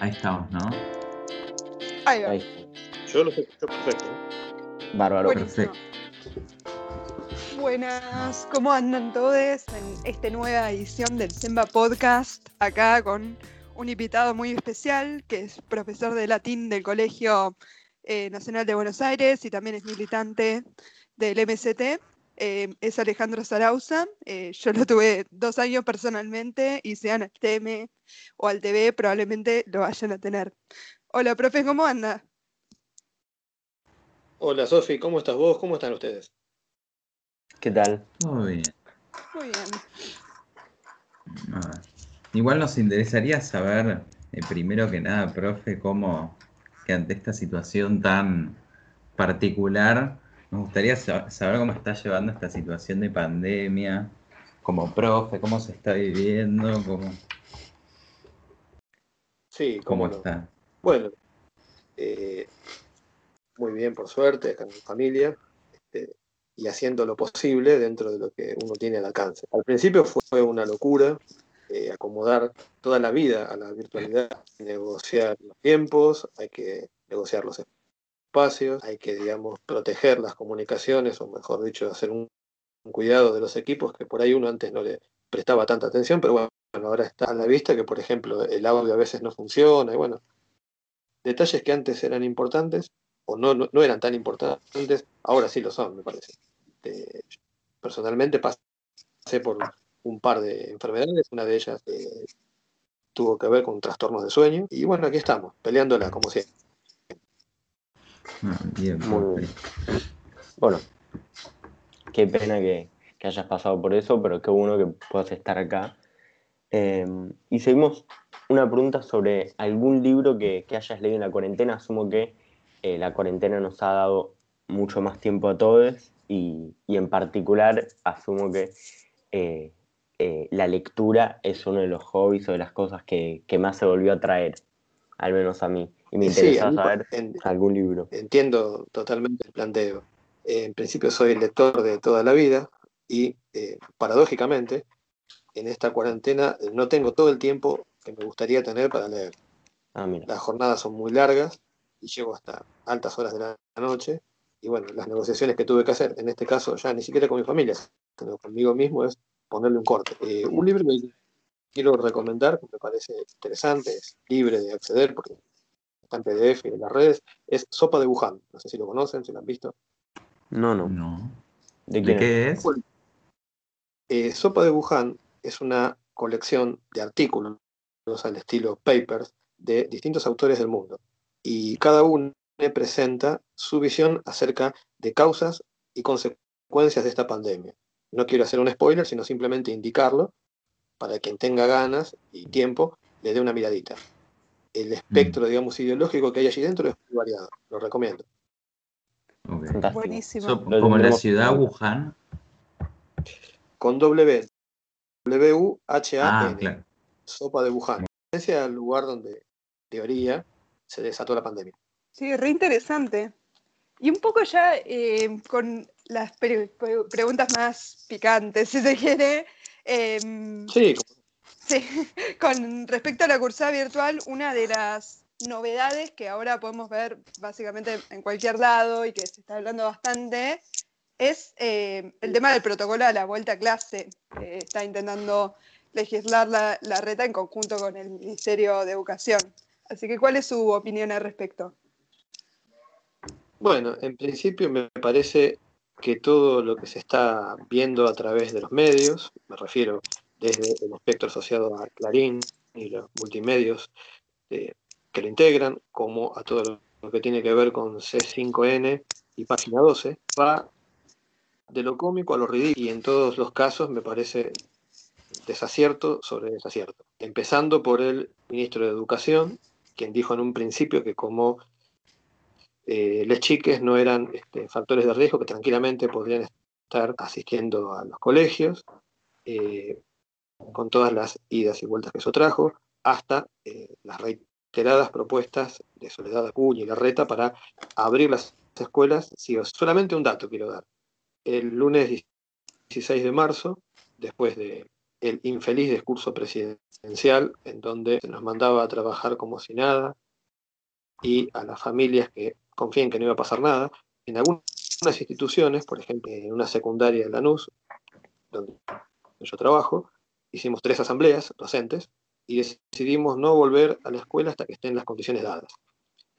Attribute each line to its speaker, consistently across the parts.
Speaker 1: Ahí estamos, ¿no?
Speaker 2: Ahí va.
Speaker 3: Ahí.
Speaker 4: Yo lo escucho perfecto.
Speaker 3: Bárbaro.
Speaker 2: Buenísimo. Buenas, ¿cómo andan todos en esta nueva edición del Semba Podcast? Acá con un invitado muy especial, que es profesor de latín del Colegio eh, Nacional de Buenos Aires y también es militante del MST. Eh, es Alejandro Zarauza. Eh, yo lo tuve dos años personalmente y sean al TM o al TV, probablemente lo vayan a tener. Hola, profe, ¿cómo anda?
Speaker 4: Hola Sofi, ¿cómo estás vos? ¿Cómo están ustedes?
Speaker 3: ¿Qué tal?
Speaker 1: Muy bien.
Speaker 2: Muy bien.
Speaker 1: Ah, Igual nos interesaría saber, eh, primero que nada, profe, cómo que ante esta situación tan particular, nos gustaría sa- saber cómo está llevando esta situación de pandemia, como profe, cómo se está viviendo, cómo,
Speaker 4: Sí,
Speaker 1: cómo
Speaker 4: cómo no.
Speaker 1: está.
Speaker 4: Bueno, eh, muy bien, por suerte, en mi familia, este, y haciendo lo posible dentro de lo que uno tiene al alcance. Al principio fue una locura eh, acomodar toda la vida a la virtualidad, negociar los tiempos, hay que negociar los espacios, hay que, digamos, proteger las comunicaciones, o mejor dicho, hacer un, un cuidado de los equipos que por ahí uno antes no le prestaba tanta atención, pero bueno, ahora está a la vista que, por ejemplo, el audio a veces no funciona, y bueno, detalles que antes eran importantes o no, no, no eran tan importantes, ahora sí lo son, me parece. Eh, personalmente pasé por un par de enfermedades, una de ellas eh, tuvo que ver con trastornos de sueño, y bueno, aquí estamos, peleándola como siempre.
Speaker 1: Ah, bien,
Speaker 3: Muy
Speaker 1: profe.
Speaker 3: Bueno, qué pena que, que hayas pasado por eso, pero qué bueno que puedas estar acá. Eh, y seguimos una pregunta sobre algún libro que, que hayas leído en la cuarentena. Asumo que eh, la cuarentena nos ha dado mucho más tiempo a todos y, y en particular asumo que eh, eh, la lectura es uno de los hobbies o de las cosas que, que más se volvió a traer, al menos a mí. Y me
Speaker 4: Sí,
Speaker 3: interesa
Speaker 4: mí,
Speaker 3: saber
Speaker 4: en-
Speaker 3: algún libro.
Speaker 4: entiendo totalmente el planteo. Eh, en principio soy lector de toda la vida y eh, paradójicamente en esta cuarentena eh, no tengo todo el tiempo que me gustaría tener para leer.
Speaker 3: Ah, mira.
Speaker 4: Las jornadas son muy largas y llego hasta altas horas de la noche y bueno, las negociaciones que tuve que hacer, en este caso ya ni siquiera con mi familia, sino conmigo mismo, es ponerle un corte. Eh, un libro que quiero recomendar, que me parece interesante, es libre de acceder porque está en PDF y en las redes, es Sopa de Wuhan. No sé si lo conocen, si lo han visto.
Speaker 3: No, no.
Speaker 1: No.
Speaker 3: ¿De
Speaker 1: qué es?
Speaker 4: Bueno. Eh, Sopa de Wuhan es una colección de artículos al estilo papers de distintos autores del mundo. Y cada uno presenta su visión acerca de causas y consecuencias de esta pandemia. No quiero hacer un spoiler, sino simplemente indicarlo para quien tenga ganas y tiempo le dé una miradita. El espectro, digamos, ideológico que hay allí dentro es muy variado. Lo recomiendo.
Speaker 1: Ok.
Speaker 3: Fantástico.
Speaker 2: Buenísimo.
Speaker 1: So- como la ciudad. Wuhan.
Speaker 4: Con W. W-U-H-A-N.
Speaker 1: Ah, claro.
Speaker 4: Sopa de Wuhan. Referencia al lugar donde, en teoría, se desató la pandemia.
Speaker 2: Sí, re interesante. Y un poco ya eh, con las pre- pre- preguntas más picantes, si se quiere. em,
Speaker 4: Sí, como-
Speaker 2: Sí, con respecto a la cursada virtual, una de las novedades que ahora podemos ver básicamente en cualquier lado y que se está hablando bastante es eh, el tema del protocolo a la vuelta a clase. está intentando legislar la, la reta en conjunto con el Ministerio de Educación. Así que, ¿cuál es su opinión al respecto?
Speaker 4: Bueno, en principio me parece que todo lo que se está viendo a través de los medios, me refiero desde el espectro asociado a Clarín y los multimedios eh, que lo integran, como a todo lo- que tiene que ver con C5N y Página 12, va de lo cómico a lo ridículo y en todos los casos me parece desacierto sobre desacierto. Empezando por el ministro de Educación, quien dijo en un principio que como eh, les chiques no eran este, factores de riesgo que tranquilamente podrían estar asistiendo a los colegios, eh, con todas las idas y vueltas que eso trajo, hasta eh, las reiteradas propuestas de Soledad Acuña y Larreta para abrir las escuelas. Sí, solamente un dato quiero dar. El lunes 16 de marzo, después de el infeliz discurso presidencial en donde se nos mandaba a trabajar como si nada, y a las familias que confíen que no iba a pasar nada. En algunas instituciones, por ejemplo, en una secundaria de Lanús, donde yo trabajo, hicimos tres asambleas docentes y decidimos no volver a la escuela hasta que estén las condiciones dadas.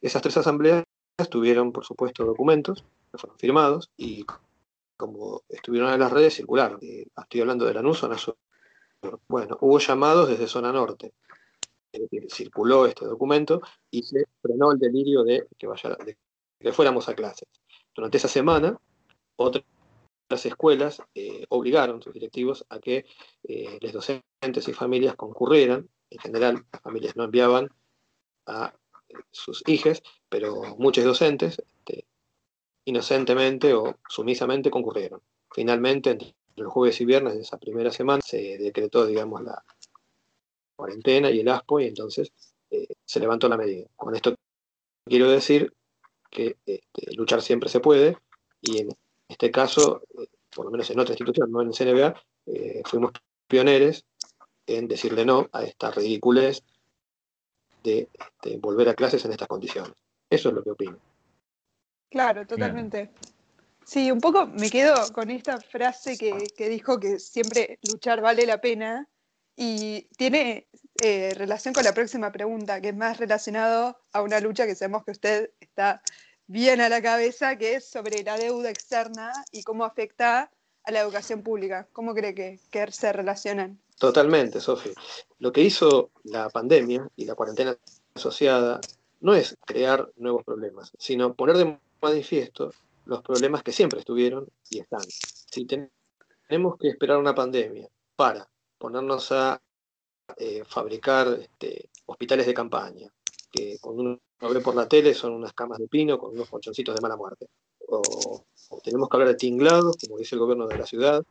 Speaker 4: Esas tres asambleas tuvieron, por supuesto, documentos que fueron firmados y como estuvieron en las redes, circularon. estoy hablando de Lanús, zona sur. Bueno, hubo llamados desde zona norte. Decir, circuló este documento y se frenó el delirio de que, vaya, de que fuéramos a clases. Durante esa semana, otras escuelas eh, obligaron sus directivos a que eh, los docentes y familias concurrieran. En general, las familias no enviaban a eh, sus hijos, pero muchos docentes este, inocentemente o sumisamente concurrieron. Finalmente, entre los jueves y viernes de esa primera semana se decretó, digamos, la cuarentena y el ASPO y entonces se levantó la medida. Con esto quiero decir que este, luchar siempre se puede y en este caso, por lo menos en otra institución, no en el CNBA, eh, fuimos pioneros en decirle no a esta ridiculez de, volver a clases en estas condiciones. Eso es lo que opino.
Speaker 2: Claro, totalmente. Sí, un poco me quedo con esta frase que, que dijo que siempre luchar vale la pena y tiene eh, relación con la próxima pregunta, que es más relacionado a una lucha que sabemos que usted está bien a la cabeza, que es sobre la deuda externa y cómo afecta a la educación pública. ¿Cómo cree que, se relacionan?
Speaker 4: Totalmente, Sofi. Lo que hizo la pandemia y la cuarentena asociada no es crear nuevos problemas, sino poner de manifiesto los problemas que siempre estuvieron y están. Si tenemos que esperar una pandemia para ponernos a eh, fabricar este, hospitales de campaña, que cuando uno ve por la tele son unas camas de pino con unos colchoncitos de mala muerte. O, tenemos que hablar de tinglados, como dice el gobierno de la ciudad,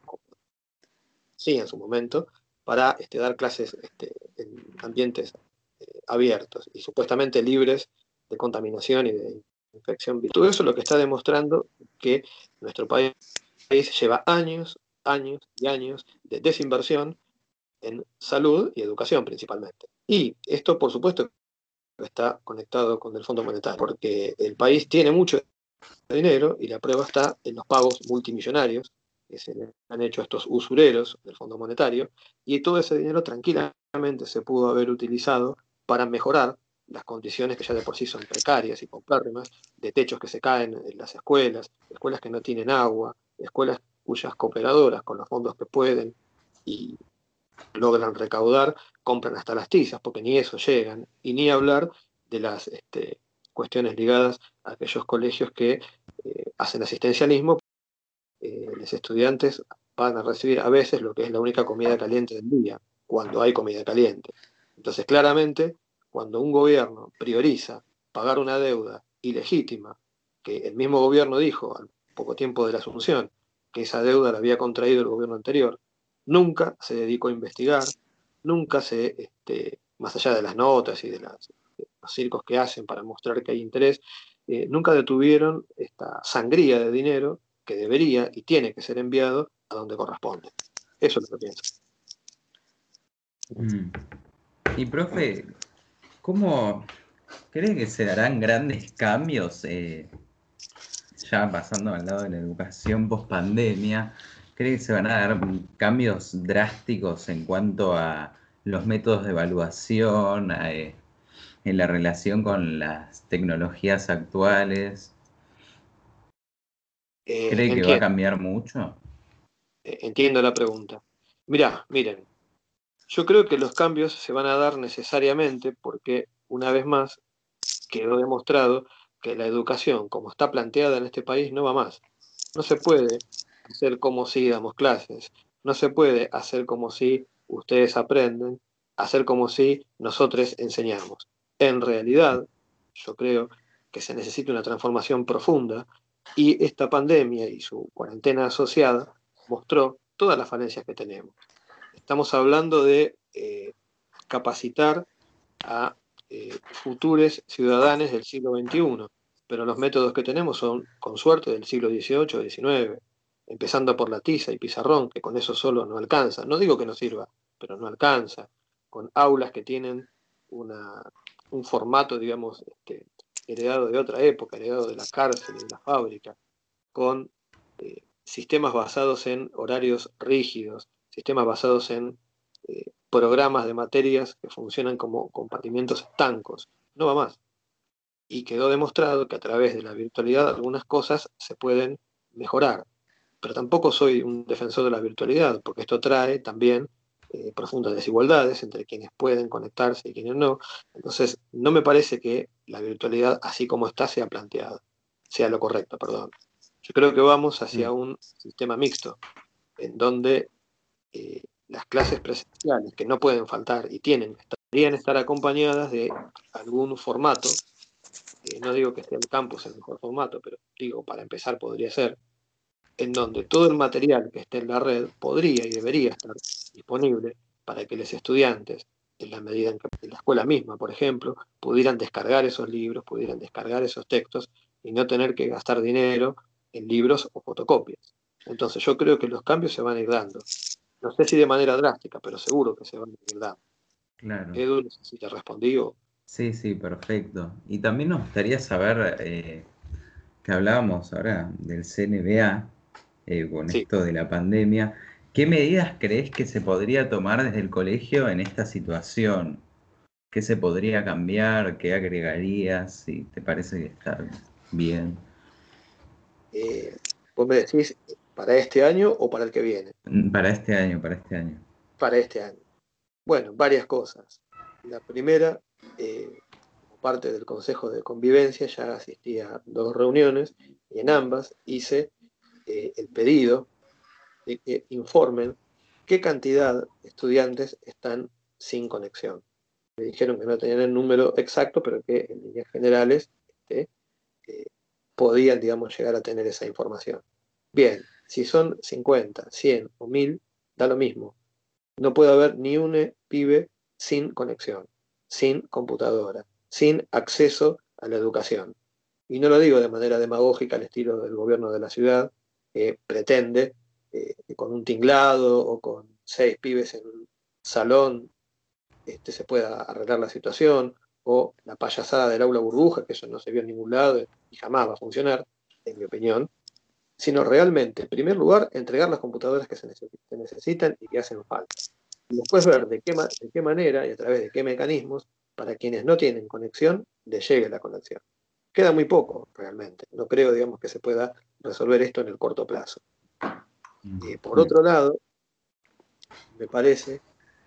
Speaker 4: sí, en su momento, para este, dar clases este, en ambientes eh, abiertos y supuestamente libres de contaminación y de infección. Todo eso es lo que está demostrando que nuestro país lleva años, años y años de desinversión en salud y educación principalmente. Y esto, por supuesto, está conectado con el Fondo Monetario, porque el país tiene mucho dinero y la prueba está en los pagos multimillonarios que se han hecho a estos usureros del Fondo Monetario, y todo ese dinero tranquilamente se pudo haber utilizado para mejorar las condiciones que ya de por sí son precarias y paupérrimas, de techos que se caen en las escuelas, escuelas que no tienen agua, escuelas cuyas cooperadoras con los fondos que pueden y logran recaudar, compran hasta las tizas, porque ni eso llegan, y ni hablar de las este, cuestiones ligadas a aquellos colegios que eh, hacen asistencialismo. Eh, los estudiantes van a recibir a veces lo que es la única comida caliente del día, cuando hay comida caliente. Entonces, claramente, cuando un gobierno prioriza pagar una deuda ilegítima, que el mismo gobierno dijo al poco tiempo de la asunción, que esa deuda la había contraído el gobierno anterior, nunca se dedicó a investigar, nunca se, este, más allá de las notas y de, los circos que hacen para mostrar que hay interés, eh, nunca detuvieron esta sangría de dinero que debería y tiene que ser enviado a donde corresponde. Eso es lo que pienso.
Speaker 1: Mm. Y profe, ¿cómo cree que se darán grandes cambios, eh, ya pasando al lado de la educación post pandemia, ¿Cree que se van a dar cambios drásticos en cuanto a los métodos de evaluación, eh, en la relación con las tecnologías actuales? Eh, ¿Cree que va a cambiar mucho?
Speaker 4: Eh, entiendo la pregunta. Mirá, miren, yo creo que los cambios se van a dar necesariamente porque, una vez más, quedó demostrado que la educación, como está planteada en este país, no va más. No se puede hacer como si damos clases. No se puede hacer como si ustedes aprenden, hacer como si nosotros enseñamos. En realidad, yo creo que se necesita una transformación profunda y esta pandemia y su cuarentena asociada mostró todas las falencias que tenemos. Estamos hablando de eh, capacitar a eh, futuros ciudadanos del siglo XXI, pero los métodos que tenemos son, con suerte, del siglo XVIII, XIX empezando por la tiza y pizarrón, que con eso solo no alcanza. No digo que no sirva, pero no alcanza. con aulas que tienen un formato, digamos, este, heredado de otra época, heredado de la cárcel y de la fábrica, con eh, sistemas basados en horarios rígidos, sistemas basados en eh, programas de materias que funcionan como compartimientos estancos. No va más. Y quedó demostrado que a través de la virtualidad algunas cosas se pueden mejorar. Pero tampoco soy un defensor de la virtualidad, porque esto trae también eh, profundas desigualdades entre quienes pueden conectarse y quienes no. Entonces, no me parece que la virtualidad, así como está, sea planteada, sea lo correcto, perdón. Yo creo que vamos hacia un sistema mixto, en donde eh, las clases presenciales, que no pueden faltar y tienen, deberían estar acompañadas de algún formato. Eh, no digo que sea el campus el mejor formato, pero digo, para empezar podría ser, en donde todo el material que esté en la red podría y debería estar disponible para que los estudiantes, en la medida en que en la escuela misma, por ejemplo, pudieran descargar esos libros, pudieran descargar esos textos y no tener que gastar dinero en libros o fotocopias. Entonces yo creo que los cambios se van a ir dando. No sé si de manera drástica, pero seguro que se van a ir dando.
Speaker 1: Claro.
Speaker 4: Edu, no sé si te respondí o...
Speaker 1: Sí, sí, perfecto. Y también nos gustaría saber, eh, que hablábamos ahora del CNBA, eh, con esto de la pandemia. ¿Qué medidas crees que se podría tomar desde el colegio en esta situación? ¿Qué se podría cambiar? ¿Qué agregarías? Si te parece que está bien.
Speaker 4: Eh, ¿Vos me decís para este año o para el que viene?
Speaker 1: Mm, para este año, para este año.
Speaker 4: Para este año. Bueno, varias cosas. La primera, eh, como parte del Consejo de Convivencia, ya asistí a dos reuniones y en ambas hice eh, el pedido de que informen qué cantidad de estudiantes están sin conexión. Me dijeron que no tenían el número exacto, pero que en líneas generales este, eh, podían, digamos, llegar a tener esa información. Bien, si son 50, 100 o 1000, da lo mismo. No puede haber ni un pibe sin conexión, sin computadora, sin acceso a la educación. Y no lo digo de manera demagógica al estilo del gobierno de la ciudad, pretende eh, con un tinglado o con seis pibes en un salón este, se pueda arreglar la situación, o la payasada del aula burbuja, que eso no se vio en ningún lado y jamás va a funcionar, en mi opinión, sino realmente, en primer lugar, entregar las computadoras que se, necesitan y que hacen falta. Y después ver de qué, de qué manera y a través de qué mecanismos, para quienes no tienen conexión, les llegue la conexión. Queda muy poco, realmente. No creo, digamos, que se pueda resolver esto en el corto plazo. Eh, por otro lado, me parece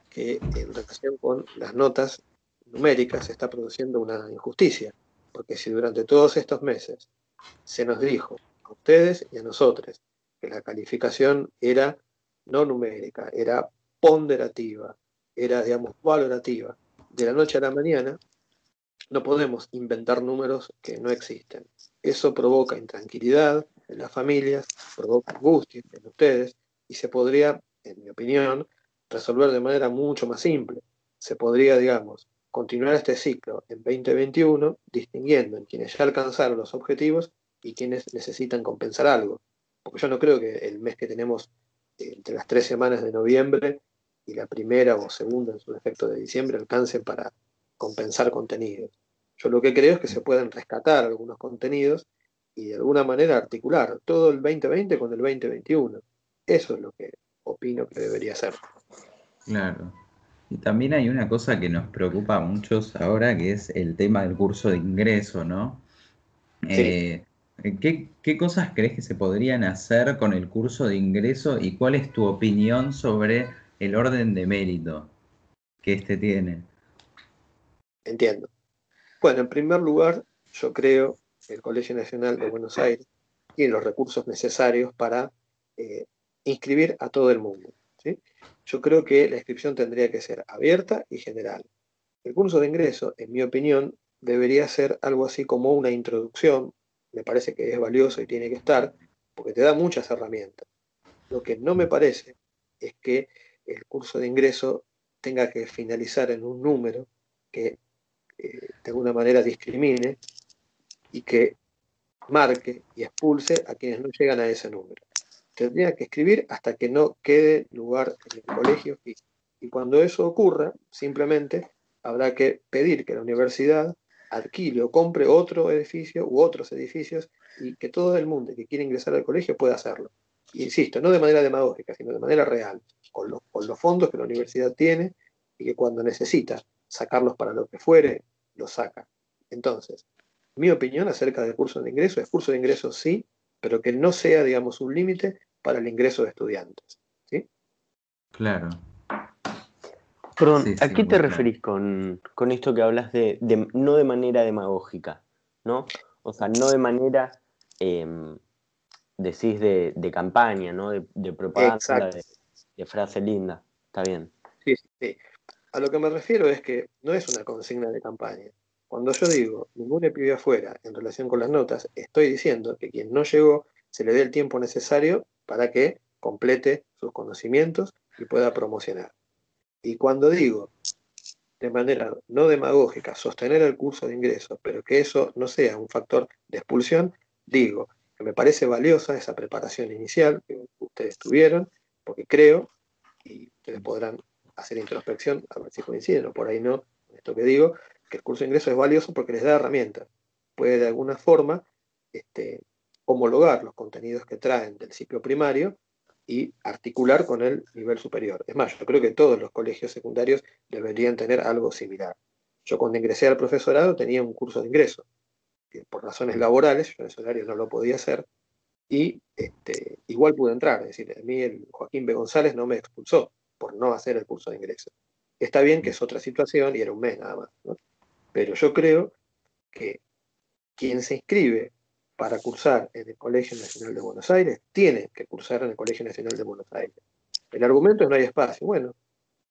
Speaker 4: que en relación con las notas numéricas se está produciendo una injusticia, porque si durante todos estos meses se nos dijo a ustedes y a nosotros que la calificación era no numérica, era ponderativa, era, digamos, valorativa, de la noche a la mañana, no podemos inventar números que no existen. Eso provoca intranquilidad, en las familias, provoca angustia en ustedes y se podría, en mi opinión, resolver de manera mucho más simple. Se podría, digamos, continuar este ciclo en 2021 distinguiendo en quienes ya alcanzaron los objetivos y quienes necesitan compensar algo. Porque yo no creo que el mes que tenemos eh, entre las tres semanas de noviembre y la primera o segunda en su defecto de diciembre alcancen para compensar contenidos. Yo lo que creo es que se pueden rescatar algunos contenidos y de alguna manera articular todo el 2020 con el 2021. Eso es lo que opino que debería ser.
Speaker 1: Claro. Y también hay una cosa que nos preocupa a muchos ahora, que es el tema del curso de ingreso, ¿no? Eh, ¿qué, ¿Qué cosas crees que se podrían hacer con el curso de ingreso y cuál es tu opinión sobre el orden de mérito que éste tiene?
Speaker 4: Entiendo. Bueno, en primer lugar, yo creo el Colegio Nacional de Buenos Aires tiene los recursos necesarios para eh, inscribir a todo el mundo. Yo creo que la inscripción tendría que ser abierta y general. El curso de ingreso, en mi opinión, debería ser algo así como una introducción, me parece que es valioso y tiene que estar, porque te da muchas herramientas. Lo que no me parece es que el curso de ingreso tenga que finalizar en un número que eh, de alguna manera discrimine y que marque y expulse a quienes no llegan a ese número. Tendría que escribir hasta que no quede lugar en el colegio Y cuando eso ocurra, simplemente habrá que pedir que la universidad alquile o compre otro edificio u otros edificios y que todo el mundo que quiera ingresar al colegio pueda hacerlo. Insisto, no de manera demagógica, sino de manera real, con los, con los fondos que la universidad tiene y que cuando necesita sacarlos para lo que fuere, los saca. Entonces, mi opinión acerca del curso de ingreso es curso de ingreso sí, pero que no sea, digamos, un límite para el ingreso de estudiantes. ¿sí?
Speaker 1: Claro.
Speaker 3: Perdón,
Speaker 1: Sí,
Speaker 3: ¿a
Speaker 1: sí,
Speaker 3: qué te
Speaker 1: claro.
Speaker 3: referís con, con esto que hablas de, de- no de manera demagógica, ¿no? O sea, no de manera, em, decís, de, de campaña, ¿no? De, de propaganda, de frase linda. Está bien.
Speaker 4: Sí, sí, sí. A lo que me refiero es que no es una consigna de campaña. Cuando yo digo ningún pibe afuera en relación con las notas, estoy diciendo que quien no llegó se le dé el tiempo necesario para que complete sus conocimientos y pueda promocionar. Y cuando digo de manera no demagógica sostener el curso de ingreso, pero que eso no sea un factor de expulsión, digo que me parece valiosa esa preparación inicial que ustedes tuvieron, porque creo, y ustedes podrán hacer introspección, a ver si coinciden o por ahí no, esto que digo, que el curso de ingreso es valioso porque les da herramientas. Puede de alguna forma este, homologar los contenidos que traen del ciclo primario y articular con el nivel superior. Es más, yo creo que todos los colegios secundarios deberían tener algo similar. Yo cuando ingresé al profesorado tenía un curso de ingreso, que por razones laborales, yo en ese horario no lo podía hacer, y este, igual pude entrar. Es decir, a mí el Joaquín B. González no me expulsó por no hacer el curso de ingreso. Está bien que es otra situación y era un mes nada más, pero yo creo que quien se inscribe para cursar en el Colegio Nacional de Buenos Aires tiene que cursar en el Colegio Nacional de Buenos Aires. El argumento es no hay espacio. Bueno,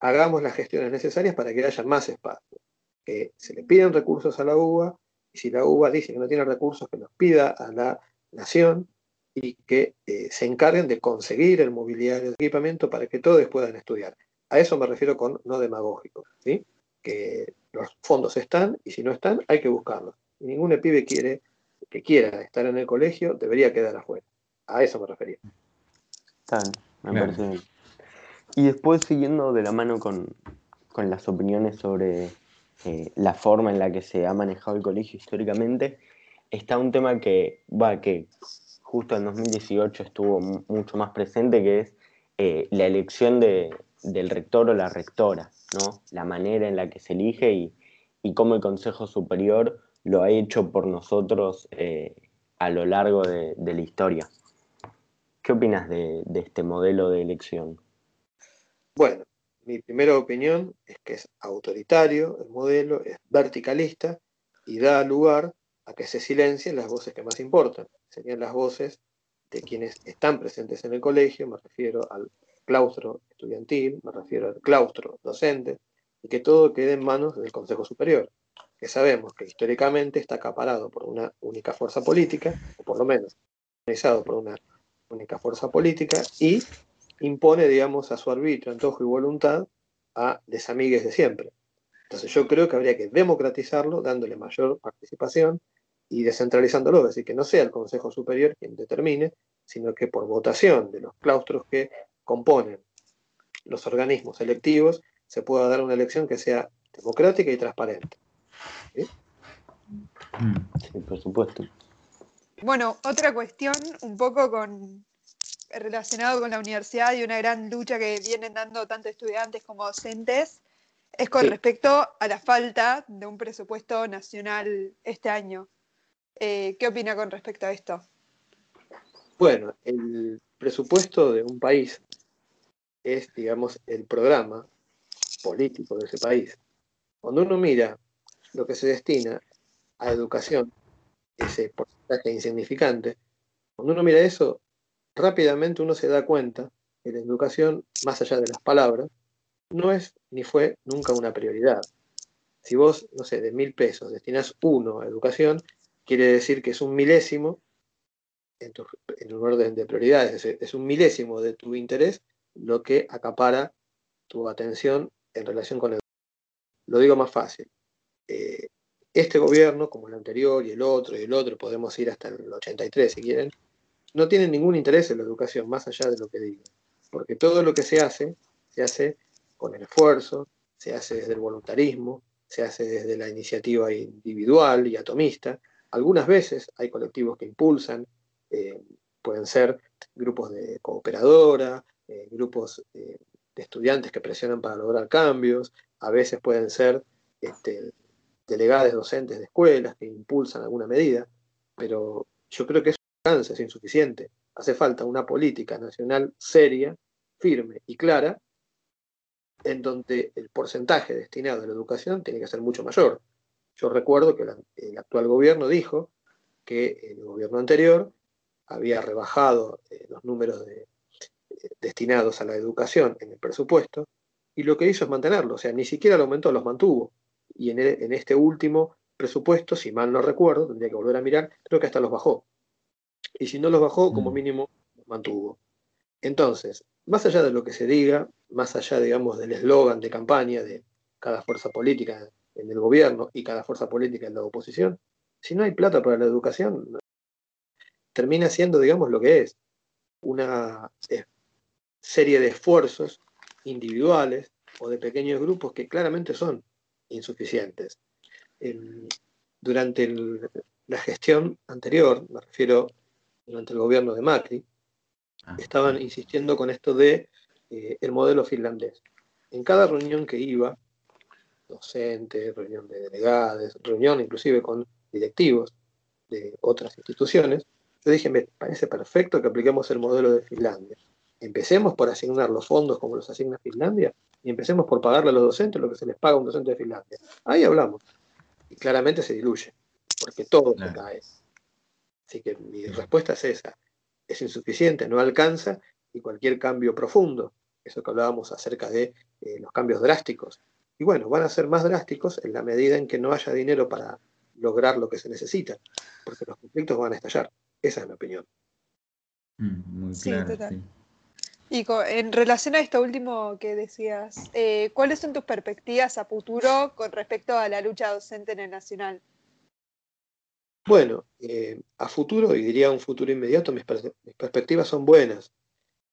Speaker 4: hagamos las gestiones necesarias para que haya más espacio. Que se le piden recursos a la UBA y si la UBA dice que no tiene recursos, que los pida a la nación y que eh, se encarguen de conseguir el mobiliario de equipamiento para que todos puedan estudiar. A eso me refiero con no demagógico, ¿sí? que los fondos están y si no están hay que buscarlos. Y ningún pibe quiere, que quiera estar en el colegio debería quedar afuera. A eso me refería.
Speaker 3: Está me
Speaker 1: Claro.
Speaker 3: parece bien. Y después, siguiendo de la mano con, con las opiniones sobre eh, la forma en la que se ha manejado el colegio históricamente, está un tema que, va, que justo en 2018 estuvo mu- mucho más presente, que es eh, la elección de, del rector o la rectora, ¿no? La manera en la que se elige y, y cómo el Consejo Superior lo ha hecho por nosotros eh, a lo largo de, de la historia. ¿Qué opinas de, de este modelo de elección?
Speaker 4: Bueno, mi primera opinión es que es autoritario el modelo, es verticalista y da lugar a que se silencien las voces que más importan. Serían las voces de quienes están presentes en el colegio, me refiero al claustro estudiantil, me refiero al claustro docente, y que todo quede en manos del Consejo Superior, que sabemos que históricamente está acaparado por una única fuerza política, o por lo menos organizado por una única fuerza política, y impone, digamos, a su arbitrio, antojo y voluntad a desamigues de siempre. Entonces yo creo que habría que democratizarlo, dándole mayor participación y descentralizándolo, es decir, que no sea el Consejo Superior quien determine, sino que por votación de los claustros que componen los organismos electivos se pueda dar una elección que sea democrática y transparente.
Speaker 1: Mm.
Speaker 3: Sí, por supuesto.
Speaker 2: Bueno, otra cuestión un poco con relacionado con la universidad y una gran lucha que vienen dando tanto estudiantes como docentes es con
Speaker 4: Sí.
Speaker 2: respecto a la falta de un presupuesto nacional este año. Eh, ¿Qué opina con respecto a esto?
Speaker 4: Bueno, el presupuesto de un país es, digamos, el programa político de ese país. Cuando uno mira lo que se destina a educación, ese porcentaje insignificante, cuando uno mira eso, rápidamente uno se da cuenta que la educación, más allá de las palabras, no es ni fue nunca una prioridad. Si vos, no sé, de mil pesos destinas uno a educación, quiere decir que es un milésimo en, tu, en un orden de prioridades, es, un milésimo de tu interés lo que acapara tu atención en relación con el... Lo digo más fácil. Eh, este gobierno, como el anterior y el otro y el otro, podemos ir hasta el 83 si quieren, no tienen ningún interés en la educación, más allá de lo que digan. Porque todo lo que se hace, se hace con el esfuerzo, se hace desde el voluntarismo, se hace desde la iniciativa individual y atomista. Algunas veces hay colectivos que impulsan, eh, pueden ser grupos de cooperadora, eh, grupos eh, de estudiantes que presionan para lograr cambios, a veces pueden ser este, delegados docentes de escuelas que impulsan alguna medida, pero yo creo que eso es insuficiente. Hace falta una política nacional seria, firme y clara, en donde el porcentaje destinado a la educación tiene que ser mucho mayor. Yo recuerdo que el actual gobierno dijo que el gobierno anterior había rebajado eh, los números eh, destinados a la educación en el presupuesto y lo que hizo es mantenerlo, o sea, ni siquiera lo aumentó, los mantuvo. Y en, en este último presupuesto, si mal no recuerdo, tendría que volver a mirar, creo que hasta los bajó. Y si no los bajó, como mm. mínimo los mantuvo. Entonces, más allá de lo que se diga, más allá, digamos, del eslogan de campaña de cada fuerza política en el gobierno y cada fuerza política en la oposición, si no hay plata para la educación, termina siendo, digamos, lo que es, una eh, serie de esfuerzos individuales o de pequeños grupos que claramente son insuficientes. durante la gestión anterior, me refiero durante el gobierno de Macri, ah. estaban insistiendo con esto de eh, el modelo finlandés. En cada reunión que iba, docentes, reunión de delegados, reunión inclusive con directivos de otras instituciones, yo dije, me parece perfecto que apliquemos el modelo de Finlandia. Empecemos por asignar los fondos como los asigna Finlandia y empecemos por pagarle a los docentes lo que se les paga a un docente de Finlandia. Ahí hablamos. Y claramente se diluye, porque todo se cae. Así que mi respuesta es esa. Es insuficiente, no alcanza y cualquier cambio profundo, eso que hablábamos acerca de eh, los cambios drásticos, y bueno, van a ser más drásticos en la medida en que no haya dinero para lograr lo que se necesita, porque los conflictos van a estallar. Esa es mi opinión.
Speaker 1: Mm, muy sí, total.
Speaker 2: Y en relación a esto último que decías, eh, ¿cuáles son tus perspectivas a futuro con respecto a la lucha docente en el Nacional?
Speaker 4: Bueno, eh, a futuro, y diría un futuro inmediato, mis, perspectivas son buenas.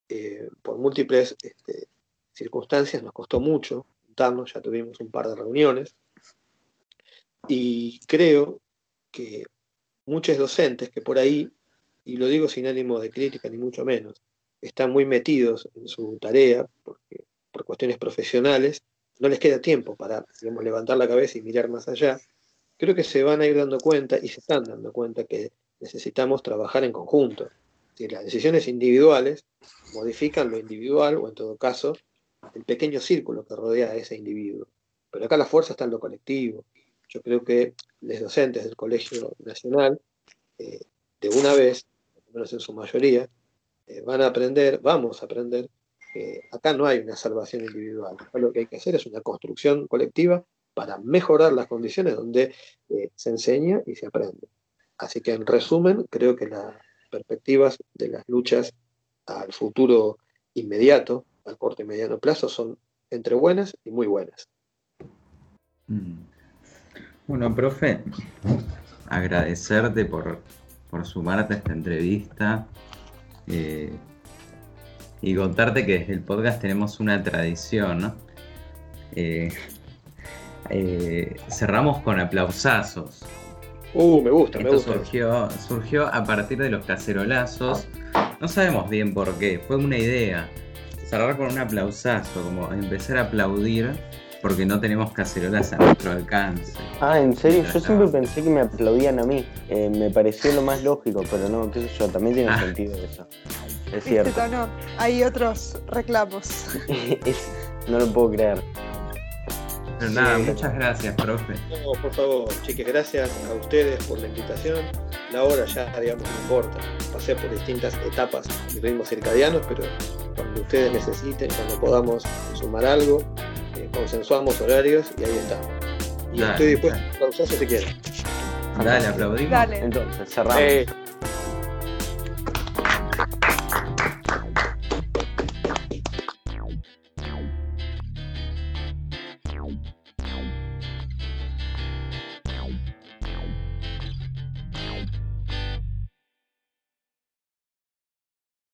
Speaker 4: Eh, por múltiples este, circunstancias nos costó mucho ya tuvimos un par de reuniones, y creo que muchos docentes que por ahí y lo digo sin ánimo de crítica ni mucho menos, están muy metidos en su tarea porque, por cuestiones profesionales, no les queda tiempo para levantar la cabeza y mirar más allá, creo que se van a ir dando cuenta y se están dando cuenta que necesitamos trabajar en conjunto. Si las decisiones individuales modifican lo individual o en todo caso el pequeño círculo que rodea a ese individuo. Pero acá la fuerza está en lo colectivo. Yo creo que los docentes del Colegio Nacional, eh, de una vez, menos en su mayoría, eh, van a aprender, vamos a aprender que acá no hay una salvación individual. lo que hay que hacer es una construcción colectiva para mejorar las condiciones donde eh, se enseña y se aprende. Así que en resumen, creo que las perspectivas de las luchas al futuro inmediato, al corto y mediano plazo, son entre buenas y muy buenas.
Speaker 1: Mm. Bueno, profe, agradecerte por por sumarte a esta entrevista eh, y contarte que desde el podcast tenemos una tradición. Eh, eh, cerramos con aplausazos.
Speaker 4: Uh, me gusta, me gusta.
Speaker 1: Surgió, surgió a partir de los cacerolazos. No sabemos bien por qué, fue una idea. Cerrar con un aplausazo, como empezar a aplaudir porque no tenemos cacerolas a nuestro alcance.
Speaker 3: Ah, ¿en serio? Yo siempre pensé que me aplaudían a mí. Eh, me pareció lo más lógico, pero no, qué sé yo, también tiene ah. sentido eso. Es cierto.
Speaker 2: No, hay otros reclamos.
Speaker 3: no lo puedo creer.
Speaker 1: Pero nada, muchas gracias, profe.
Speaker 4: No, por favor, chiques, gracias a ustedes por la invitación. La hora ya, digamos, no importa. Pasé por distintas etapas y ritmos circadianos, pero cuando ustedes necesiten, cuando podamos sumar algo, consensuamos horarios y ahí está. Y estoy dispuesto a aplausos si quieren.
Speaker 1: Dale, aplaudimos.
Speaker 3: Dale. Entonces, cerramos.